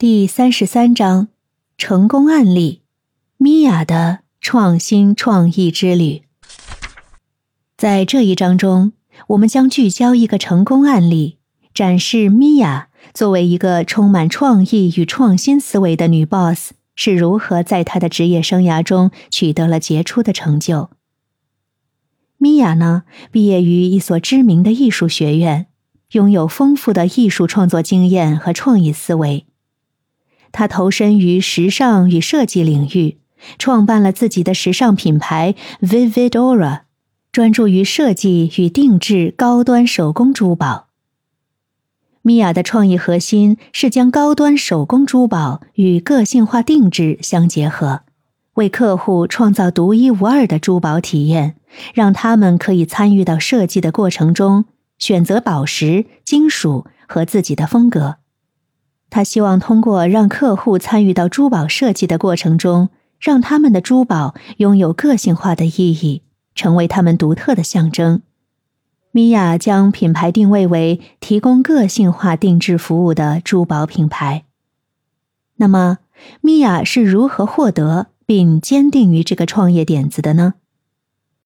第三十三章：成功案例——米娅的创新创意之旅。在这一章中，我们将聚焦一个成功案例，展示米娅作为一个充满创意与创新思维的女 boss 是如何在她的职业生涯中取得了杰出的成就。米娅呢，毕业于一所知名的艺术学院，拥有丰富的艺术创作经验和创意思维。他投身于时尚与设计领域，创办了自己的时尚品牌 Vivid Aura，专注于设计与定制高端手工珠宝。米娅的创意核心是将高端手工珠宝与个性化定制相结合，为客户创造独一无二的珠宝体验，让他们可以参与到设计的过程中，选择宝石、金属和自己的风格。他希望通过让客户参与到珠宝设计的过程中，让他们的珠宝拥有个性化的意义，成为他们独特的象征。米娅将品牌定位为提供个性化定制服务的珠宝品牌。那么，米娅是如何获得并坚定于这个创业点子的呢？